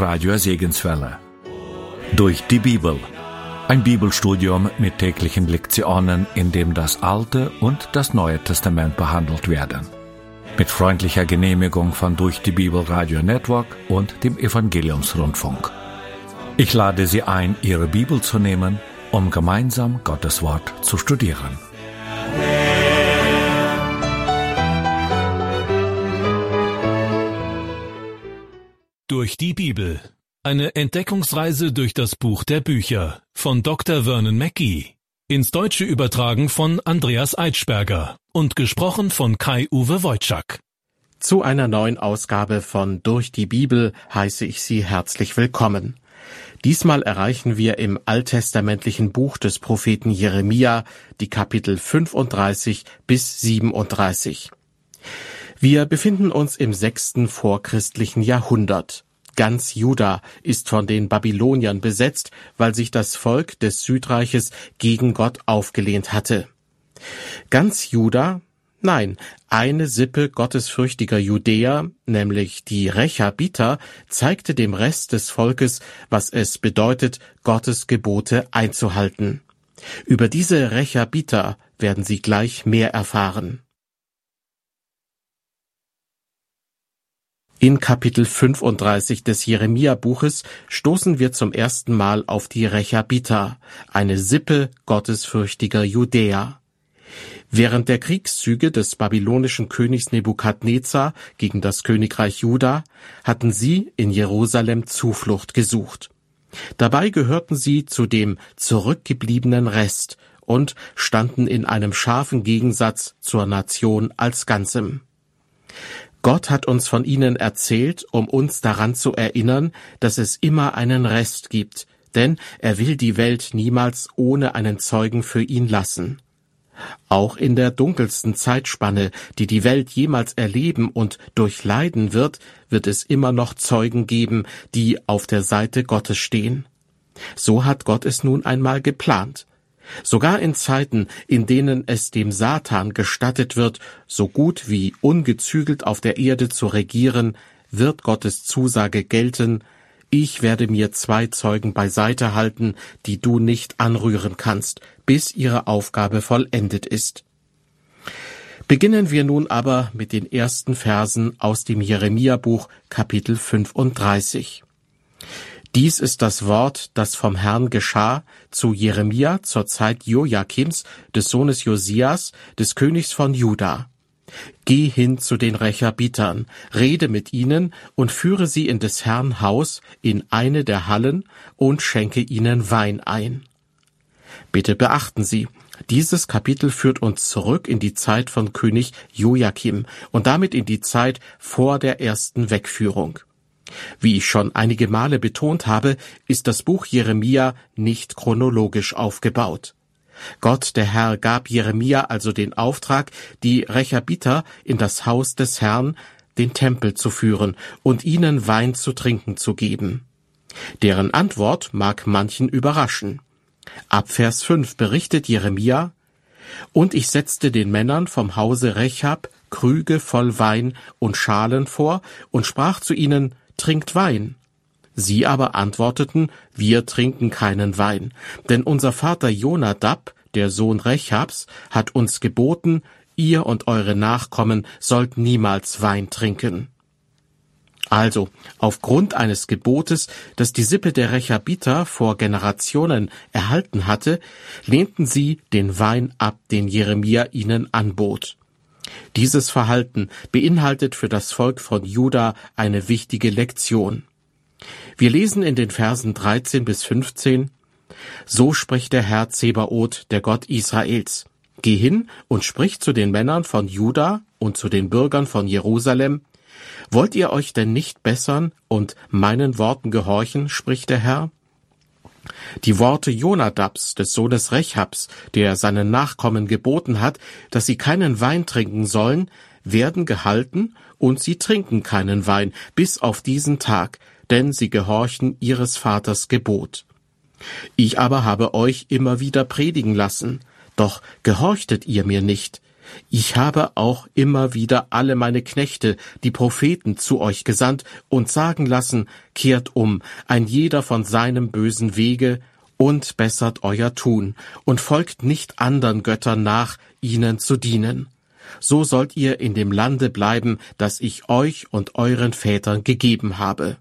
Radio Segenswelle. Durch die Bibel. Ein Bibelstudium mit täglichen Lektionen, in dem das Alte und das Neue Testament behandelt werden. Mit freundlicher Genehmigung von Durch die Bibel Radio Network und dem Evangeliumsrundfunk. Ich lade Sie ein, Ihre Bibel zu nehmen, um gemeinsam Gottes Wort zu studieren. Durch die Bibel. Eine Entdeckungsreise durch das Buch der Bücher von Dr. Vernon Mackey. Ins Deutsche übertragen von Andreas Eitschberger und gesprochen von Kai-Uwe Wojczak. Zu einer neuen Ausgabe von Durch die Bibel heiße ich Sie herzlich willkommen. Diesmal erreichen wir im alttestamentlichen Buch des Propheten Jeremia die Kapitel 35 bis 37. Wir befinden uns im sechsten vorchristlichen Jahrhundert. Ganz Juda ist von den Babyloniern besetzt, weil sich das Volk des Südreiches gegen Gott aufgelehnt hatte. Ganz Juda, nein, eine Sippe gottesfürchtiger Judäer, nämlich die Rechabiter, zeigte dem Rest des Volkes, was es bedeutet, Gottes Gebote einzuhalten. Über diese Rechabiter werden Sie gleich mehr erfahren. In Kapitel 35 des Jeremia-Buches stoßen wir zum ersten Mal auf die Rechabiter, eine Sippe gottesfürchtiger Judäer. Während der Kriegszüge des babylonischen Königs Nebukadnezar gegen das Königreich Juda hatten sie in Jerusalem Zuflucht gesucht. Dabei gehörten sie zu dem zurückgebliebenen Rest und standen in einem scharfen Gegensatz zur Nation als Ganzem. Gott hat uns von ihnen erzählt, um uns daran zu erinnern, dass es immer einen Rest gibt, denn er will die Welt niemals ohne einen Zeugen für ihn lassen. Auch in der dunkelsten Zeitspanne, die die Welt jemals erleben und durchleiden wird, wird es immer noch Zeugen geben, die auf der Seite Gottes stehen. So hat Gott es nun einmal geplant. Sogar in Zeiten, in denen es dem Satan gestattet wird, so gut wie ungezügelt auf der Erde zu regieren, wird Gottes Zusage gelten, ich werde mir zwei Zeugen beiseite halten, die du nicht anrühren kannst, bis ihre Aufgabe vollendet ist. Beginnen wir nun aber mit den ersten Versen aus dem Jeremia-Buch Kapitel 35. Dies ist das Wort, das vom Herrn geschah zu Jeremia zur Zeit Joachims, des Sohnes Josias, des Königs von Juda. Geh hin zu den Rechabitern, rede mit ihnen und führe sie in des Herrn Haus in eine der Hallen und schenke ihnen Wein ein. Bitte beachten Sie, dieses Kapitel führt uns zurück in die Zeit von König Joachim und damit in die Zeit vor der ersten Wegführung. Wie ich schon einige Male betont habe, ist das Buch Jeremia nicht chronologisch aufgebaut. Gott der Herr gab Jeremia also den Auftrag, die Rechabiter in das Haus des Herrn, den Tempel zu führen und ihnen Wein zu trinken zu geben. Deren Antwort mag manchen überraschen. Ab Vers 5 berichtet Jeremia, Und ich setzte den Männern vom Hause Rechab Krüge voll Wein und Schalen vor und sprach zu ihnen, trinkt Wein. Sie aber antworteten, wir trinken keinen Wein, denn unser Vater Jonadab, der Sohn Rechabs, hat uns geboten, ihr und eure Nachkommen sollt niemals Wein trinken. Also, aufgrund eines Gebotes, das die Sippe der Rechabiter vor Generationen erhalten hatte, lehnten sie den Wein ab, den Jeremia ihnen anbot. Dieses Verhalten beinhaltet für das Volk von Juda eine wichtige Lektion. Wir lesen in den Versen 13 bis 15, So spricht der Herr Zebaoth, der Gott Israels. Geh hin und sprich zu den Männern von Juda und zu den Bürgern von Jerusalem. Wollt ihr euch denn nicht bessern und meinen Worten gehorchen, spricht der Herr? Die Worte Jonadabs, des Sohnes Rechabs, der seinen Nachkommen geboten hat, dass sie keinen Wein trinken sollen, werden gehalten, und sie trinken keinen Wein bis auf diesen Tag, denn sie gehorchen ihres Vaters Gebot. Ich aber habe euch immer wieder predigen lassen, doch gehorchtet ihr mir nicht. Ich habe auch immer wieder alle meine Knechte, die Propheten, zu euch gesandt und sagen lassen, kehrt um, ein jeder von seinem bösen Wege, und bessert euer Tun, und folgt nicht andern Göttern nach, ihnen zu dienen. So sollt ihr in dem Lande bleiben, das ich euch und euren Vätern gegeben habe.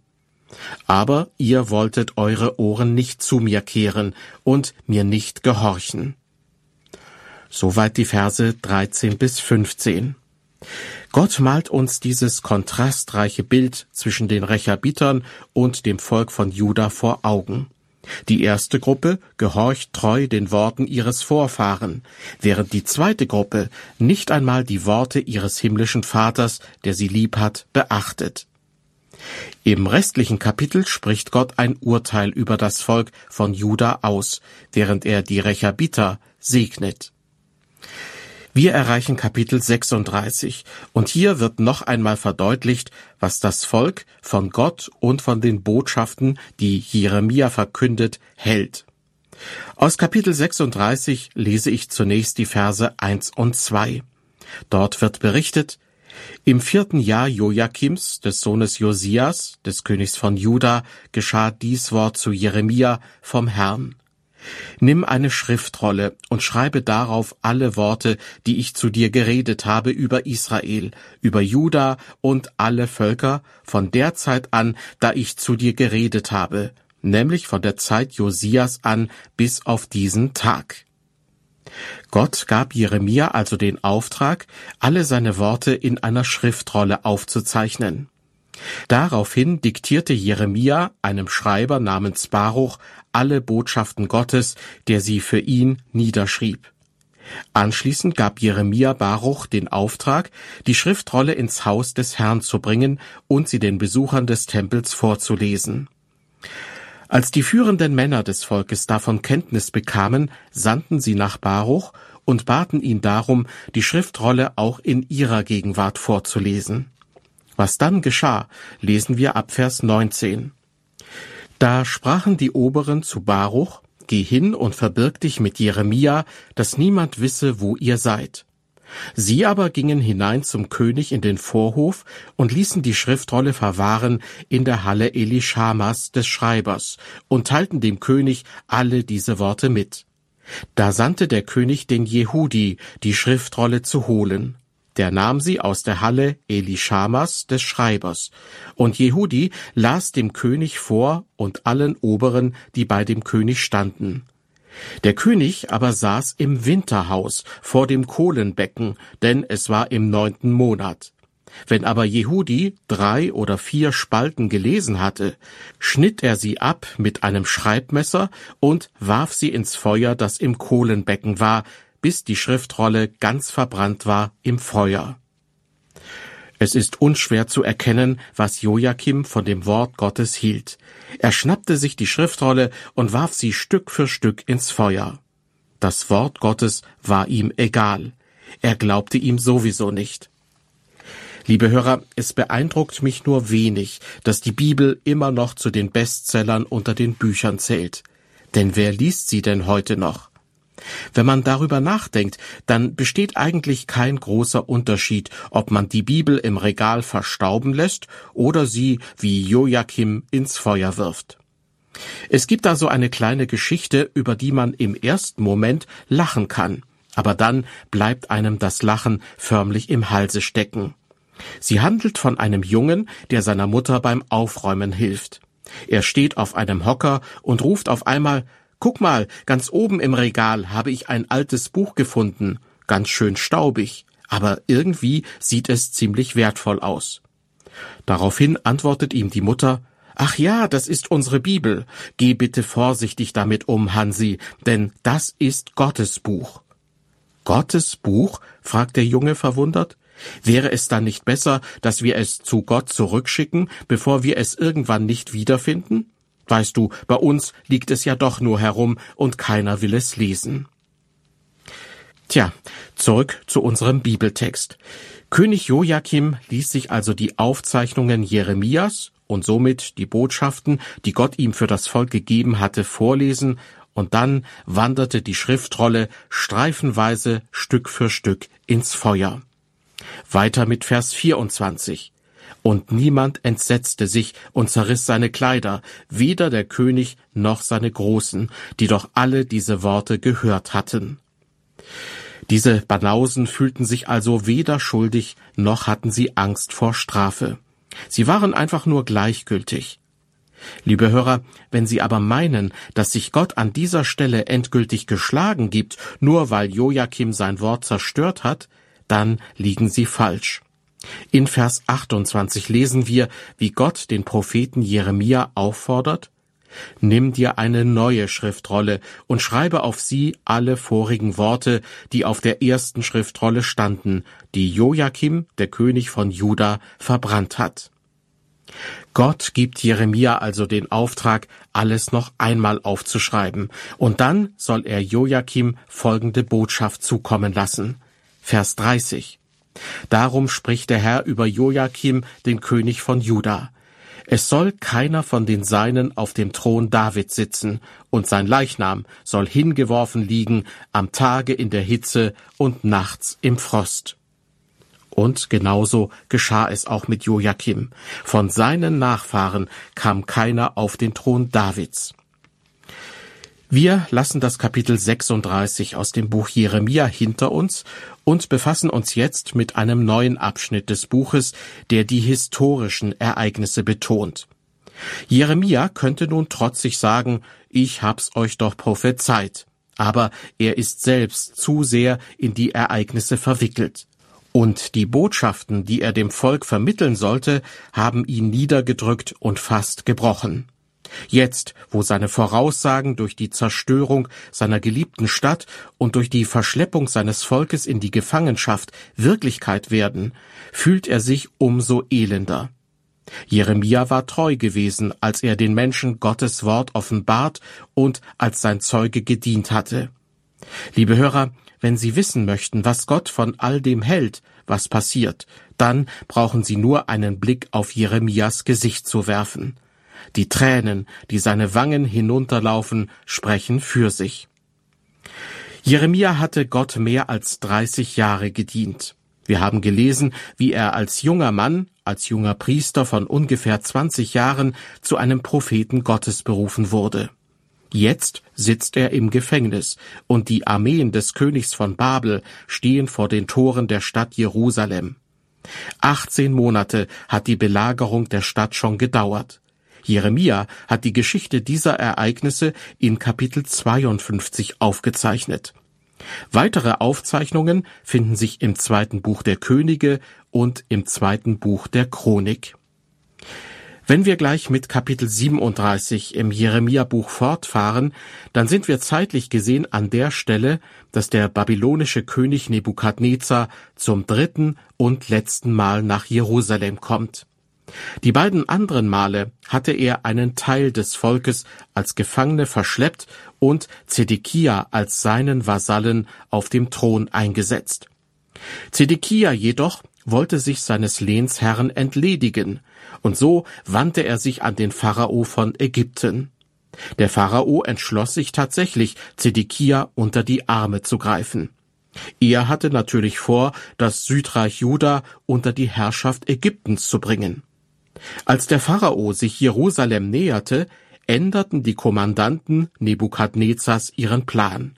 Aber ihr wolltet eure Ohren nicht zu mir kehren und mir nicht gehorchen. Soweit die Verse 13 bis 15. Gott malt uns dieses kontrastreiche Bild zwischen den Rechabitern und dem Volk von Juda vor Augen. Die erste Gruppe gehorcht treu den Worten ihres Vorfahren, während die zweite Gruppe nicht einmal die Worte ihres himmlischen Vaters, der sie lieb hat, beachtet. Im restlichen Kapitel spricht Gott ein Urteil über das Volk von Juda aus, während er die Rechabiter segnet. Wir erreichen Kapitel 36 und hier wird noch einmal verdeutlicht, was das Volk von Gott und von den Botschaften, die Jeremia verkündet, hält. Aus Kapitel 36 lese ich zunächst die Verse 1 und 2. Dort wird berichtet, im vierten Jahr Joachims, des Sohnes Josias, des Königs von Juda, geschah dies Wort zu Jeremia vom Herrn. Nimm eine Schriftrolle und schreibe darauf alle Worte, die ich zu dir geredet habe über Israel, über Juda und alle Völker von der Zeit an, da ich zu dir geredet habe, nämlich von der Zeit Josias an bis auf diesen Tag. Gott gab Jeremia also den Auftrag, alle seine Worte in einer Schriftrolle aufzuzeichnen. Daraufhin diktierte Jeremia einem Schreiber namens Baruch alle Botschaften Gottes, der sie für ihn niederschrieb. Anschließend gab Jeremia Baruch den Auftrag, die Schriftrolle ins Haus des Herrn zu bringen und sie den Besuchern des Tempels vorzulesen. Als die führenden Männer des Volkes davon Kenntnis bekamen, sandten sie nach Baruch und baten ihn darum, die Schriftrolle auch in ihrer Gegenwart vorzulesen. Was dann geschah, lesen wir ab Vers 19. Da sprachen die Oberen zu Baruch, Geh hin und verbirg dich mit Jeremia, dass niemand wisse, wo ihr seid. Sie aber gingen hinein zum König in den Vorhof und ließen die Schriftrolle verwahren in der Halle Elishamas des Schreibers und teilten dem König alle diese Worte mit. Da sandte der König den Jehudi, die Schriftrolle zu holen. Der nahm sie aus der Halle Elishamas des Schreibers, und Jehudi las dem König vor und allen Oberen, die bei dem König standen. Der König aber saß im Winterhaus vor dem Kohlenbecken, denn es war im neunten Monat. Wenn aber Jehudi drei oder vier Spalten gelesen hatte, schnitt er sie ab mit einem Schreibmesser und warf sie ins Feuer, das im Kohlenbecken war, bis die Schriftrolle ganz verbrannt war im Feuer. Es ist unschwer zu erkennen, was Joachim von dem Wort Gottes hielt. Er schnappte sich die Schriftrolle und warf sie Stück für Stück ins Feuer. Das Wort Gottes war ihm egal. Er glaubte ihm sowieso nicht. Liebe Hörer, es beeindruckt mich nur wenig, dass die Bibel immer noch zu den Bestsellern unter den Büchern zählt. Denn wer liest sie denn heute noch? Wenn man darüber nachdenkt, dann besteht eigentlich kein großer Unterschied, ob man die Bibel im Regal verstauben lässt oder sie wie Joachim ins Feuer wirft. Es gibt da so eine kleine Geschichte, über die man im ersten Moment lachen kann, aber dann bleibt einem das Lachen förmlich im Halse stecken. Sie handelt von einem Jungen, der seiner Mutter beim Aufräumen hilft. Er steht auf einem Hocker und ruft auf einmal Guck mal, ganz oben im Regal habe ich ein altes Buch gefunden, ganz schön staubig, aber irgendwie sieht es ziemlich wertvoll aus. Daraufhin antwortet ihm die Mutter Ach ja, das ist unsere Bibel. Geh bitte vorsichtig damit um, Hansi, denn das ist Gottes Buch. Gottes Buch? fragt der Junge verwundert. Wäre es dann nicht besser, dass wir es zu Gott zurückschicken, bevor wir es irgendwann nicht wiederfinden? Weißt du, bei uns liegt es ja doch nur herum und keiner will es lesen. Tja, zurück zu unserem Bibeltext. König Joachim ließ sich also die Aufzeichnungen Jeremias und somit die Botschaften, die Gott ihm für das Volk gegeben hatte, vorlesen, und dann wanderte die Schriftrolle streifenweise Stück für Stück ins Feuer. Weiter mit Vers 24. Und niemand entsetzte sich und zerriss seine Kleider, weder der König noch seine Großen, die doch alle diese Worte gehört hatten. Diese Banausen fühlten sich also weder schuldig, noch hatten sie Angst vor Strafe. Sie waren einfach nur gleichgültig. Liebe Hörer, wenn Sie aber meinen, dass sich Gott an dieser Stelle endgültig geschlagen gibt, nur weil Joachim sein Wort zerstört hat, dann liegen Sie falsch. In Vers 28 lesen wir, wie Gott den Propheten Jeremia auffordert, Nimm dir eine neue Schriftrolle und schreibe auf sie alle vorigen Worte, die auf der ersten Schriftrolle standen, die Joachim, der König von Juda, verbrannt hat. Gott gibt Jeremia also den Auftrag, alles noch einmal aufzuschreiben, und dann soll er Joachim folgende Botschaft zukommen lassen. Vers 30. Darum spricht der Herr über Joachim, den König von Juda. Es soll keiner von den Seinen auf dem Thron David sitzen, und sein Leichnam soll hingeworfen liegen am Tage in der Hitze und nachts im Frost. Und genauso geschah es auch mit Joachim. Von seinen Nachfahren kam keiner auf den Thron Davids. Wir lassen das Kapitel 36 aus dem Buch Jeremia hinter uns und befassen uns jetzt mit einem neuen Abschnitt des Buches, der die historischen Ereignisse betont. Jeremia könnte nun trotzig sagen, ich hab's euch doch prophezeit. Aber er ist selbst zu sehr in die Ereignisse verwickelt. Und die Botschaften, die er dem Volk vermitteln sollte, haben ihn niedergedrückt und fast gebrochen. Jetzt, wo seine Voraussagen durch die Zerstörung seiner geliebten Stadt und durch die Verschleppung seines Volkes in die Gefangenschaft Wirklichkeit werden, fühlt er sich umso elender. Jeremia war treu gewesen, als er den Menschen Gottes Wort offenbart und als sein Zeuge gedient hatte. Liebe Hörer, wenn Sie wissen möchten, was Gott von all dem hält, was passiert, dann brauchen Sie nur einen Blick auf Jeremias Gesicht zu werfen. Die Tränen, die seine Wangen hinunterlaufen, sprechen für sich. Jeremia hatte Gott mehr als 30 Jahre gedient. Wir haben gelesen, wie er als junger Mann, als junger Priester von ungefähr 20 Jahren zu einem Propheten Gottes berufen wurde. Jetzt sitzt er im Gefängnis, und die Armeen des Königs von Babel stehen vor den Toren der Stadt Jerusalem. 18 Monate hat die Belagerung der Stadt schon gedauert. Jeremia hat die Geschichte dieser Ereignisse in Kapitel 52 aufgezeichnet. Weitere Aufzeichnungen finden sich im zweiten Buch der Könige und im zweiten Buch der Chronik. Wenn wir gleich mit Kapitel 37 im Jeremia-Buch fortfahren, dann sind wir zeitlich gesehen an der Stelle, dass der babylonische König Nebukadnezar zum dritten und letzten Mal nach Jerusalem kommt. Die beiden anderen Male hatte er einen Teil des Volkes als Gefangene verschleppt und Zedekia als seinen Vasallen auf dem Thron eingesetzt. Zedekia jedoch wollte sich seines Lehnsherrn entledigen, und so wandte er sich an den Pharao von Ägypten. Der Pharao entschloss sich tatsächlich, Zedekia unter die Arme zu greifen. Er hatte natürlich vor, das Südreich Juda unter die Herrschaft Ägyptens zu bringen. Als der Pharao sich Jerusalem näherte, änderten die Kommandanten Nebukadnezars ihren Plan.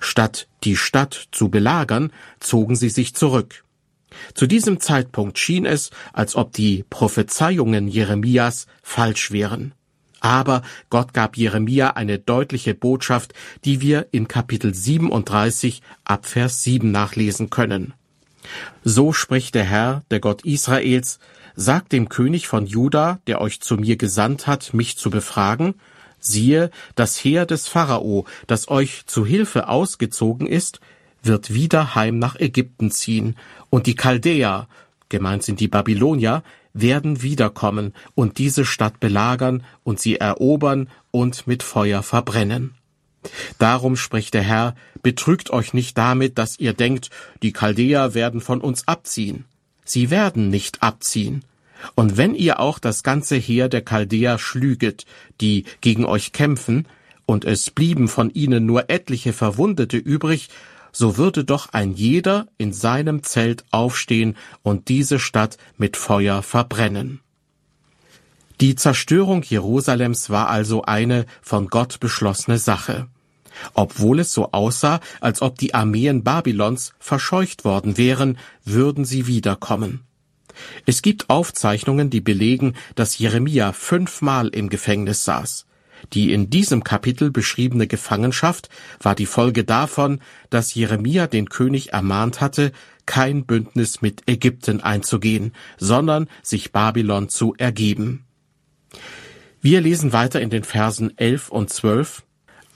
Statt die Stadt zu belagern, zogen sie sich zurück. Zu diesem Zeitpunkt schien es, als ob die Prophezeiungen Jeremias falsch wären. Aber Gott gab Jeremia eine deutliche Botschaft, die wir in Kapitel 37 ab Vers 7 nachlesen können. So spricht der Herr, der Gott Israels, sagt dem König von Juda, der euch zu mir gesandt hat, mich zu befragen, siehe, das Heer des Pharao, das euch zu Hilfe ausgezogen ist, wird wieder heim nach Ägypten ziehen, und die Chaldäer, gemeint sind die Babylonier, werden wiederkommen und diese Stadt belagern und sie erobern und mit Feuer verbrennen. Darum spricht der Herr, betrügt euch nicht damit, dass ihr denkt, die Chaldäer werden von uns abziehen. Sie werden nicht abziehen. Und wenn ihr auch das ganze Heer der Chaldäer schlüget, die gegen euch kämpfen, und es blieben von ihnen nur etliche Verwundete übrig, so würde doch ein jeder in seinem Zelt aufstehen und diese Stadt mit Feuer verbrennen. Die Zerstörung Jerusalems war also eine von Gott beschlossene Sache. Obwohl es so aussah, als ob die Armeen Babylons verscheucht worden wären, würden sie wiederkommen. Es gibt Aufzeichnungen, die belegen, dass Jeremia fünfmal im Gefängnis saß. Die in diesem Kapitel beschriebene Gefangenschaft war die Folge davon, dass Jeremia den König ermahnt hatte, kein Bündnis mit Ägypten einzugehen, sondern sich Babylon zu ergeben. Wir lesen weiter in den Versen 11 und 12.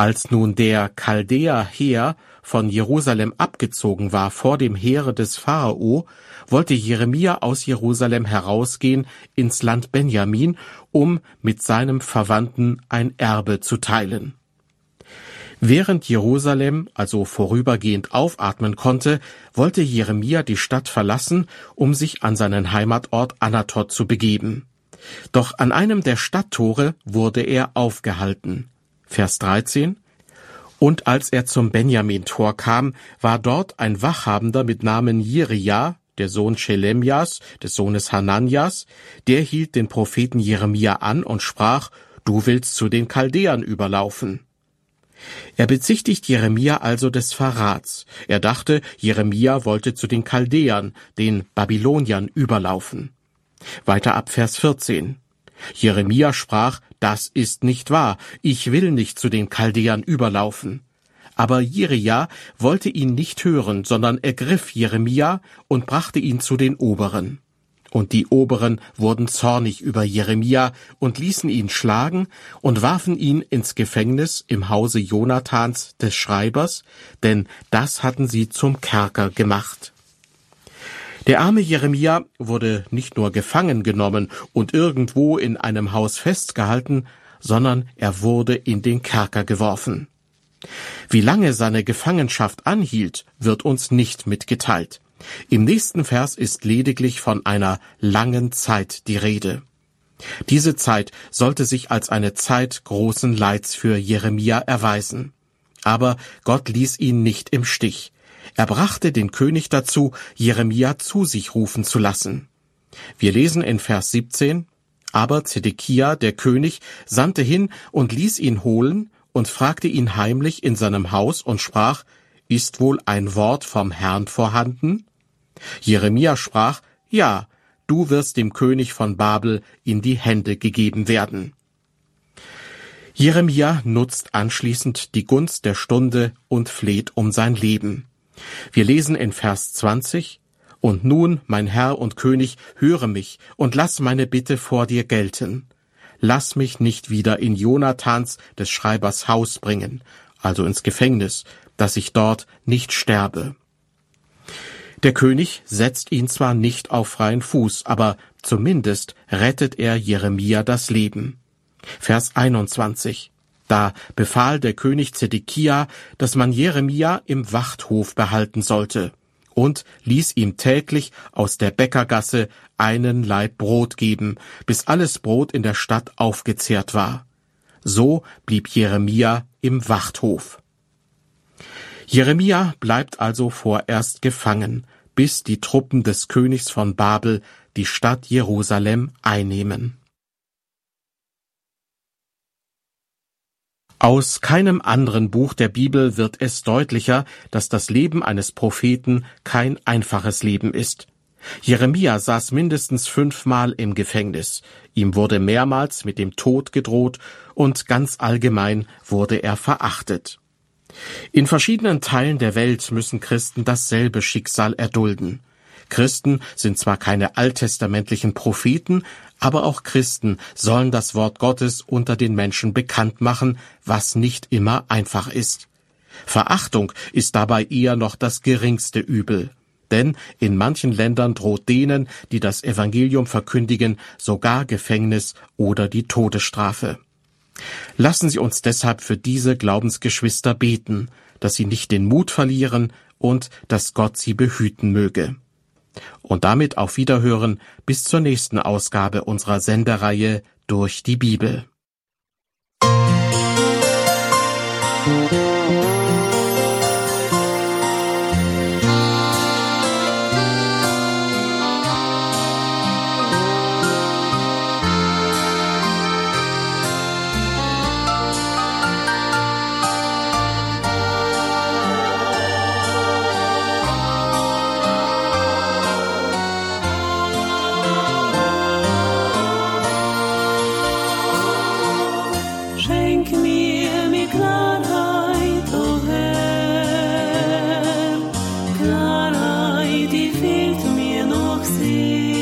Als nun der Chaldäer Heer von Jerusalem abgezogen war vor dem Heere des Pharao, wollte Jeremia aus Jerusalem herausgehen ins Land Benjamin, um mit seinem Verwandten ein Erbe zu teilen. Während Jerusalem also vorübergehend aufatmen konnte, wollte Jeremia die Stadt verlassen, um sich an seinen Heimatort Anatot zu begeben. Doch an einem der Stadttore wurde er aufgehalten. Vers 13 Und als er zum Benjamin-Tor kam, war dort ein Wachhabender mit Namen Jiria, der Sohn Schelemjas, des Sohnes Hananias, der hielt den Propheten Jeremia an und sprach, Du willst zu den Chaldäern überlaufen. Er bezichtigt Jeremia also des Verrats. Er dachte, Jeremia wollte zu den Chaldäern, den Babyloniern, überlaufen. Weiter ab Vers 14. Jeremia sprach, das ist nicht wahr, ich will nicht zu den Chaldäern überlaufen. Aber Jeria wollte ihn nicht hören, sondern ergriff Jeremia und brachte ihn zu den Oberen. Und die Oberen wurden zornig über Jeremia und ließen ihn schlagen und warfen ihn ins Gefängnis im Hause Jonathans des Schreibers, denn das hatten sie zum Kerker gemacht. Der arme Jeremia wurde nicht nur gefangen genommen und irgendwo in einem Haus festgehalten, sondern er wurde in den Kerker geworfen. Wie lange seine Gefangenschaft anhielt, wird uns nicht mitgeteilt. Im nächsten Vers ist lediglich von einer langen Zeit die Rede. Diese Zeit sollte sich als eine Zeit großen Leids für Jeremia erweisen. Aber Gott ließ ihn nicht im Stich. Er brachte den König dazu, Jeremia zu sich rufen zu lassen. Wir lesen in Vers 17, aber Zedekia, der König, sandte hin und ließ ihn holen und fragte ihn heimlich in seinem Haus und sprach, ist wohl ein Wort vom Herrn vorhanden? Jeremia sprach, ja, du wirst dem König von Babel in die Hände gegeben werden. Jeremia nutzt anschließend die Gunst der Stunde und fleht um sein Leben. Wir lesen in Vers 20, Und nun, mein Herr und König, höre mich und lass meine Bitte vor dir gelten lass mich nicht wieder in Jonathans des Schreibers Haus bringen, also ins Gefängnis, dass ich dort nicht sterbe. Der König setzt ihn zwar nicht auf freien Fuß, aber zumindest rettet er Jeremia das Leben. Vers 21. Da befahl der König Zedekia, dass man Jeremia im Wachthof behalten sollte und ließ ihm täglich aus der Bäckergasse einen Laib Brot geben, bis alles Brot in der Stadt aufgezehrt war. So blieb Jeremia im Wachthof. Jeremia bleibt also vorerst gefangen, bis die Truppen des Königs von Babel die Stadt Jerusalem einnehmen. Aus keinem anderen Buch der Bibel wird es deutlicher, dass das Leben eines Propheten kein einfaches Leben ist. Jeremia saß mindestens fünfmal im Gefängnis, ihm wurde mehrmals mit dem Tod gedroht und ganz allgemein wurde er verachtet. In verschiedenen Teilen der Welt müssen Christen dasselbe Schicksal erdulden. Christen sind zwar keine alttestamentlichen Propheten, aber auch Christen sollen das Wort Gottes unter den Menschen bekannt machen, was nicht immer einfach ist. Verachtung ist dabei eher noch das geringste Übel. Denn in manchen Ländern droht denen, die das Evangelium verkündigen, sogar Gefängnis oder die Todesstrafe. Lassen Sie uns deshalb für diese Glaubensgeschwister beten, dass sie nicht den Mut verlieren und dass Gott sie behüten möge. Und damit auf Wiederhören bis zur nächsten Ausgabe unserer Sendereihe durch die Bibel. See.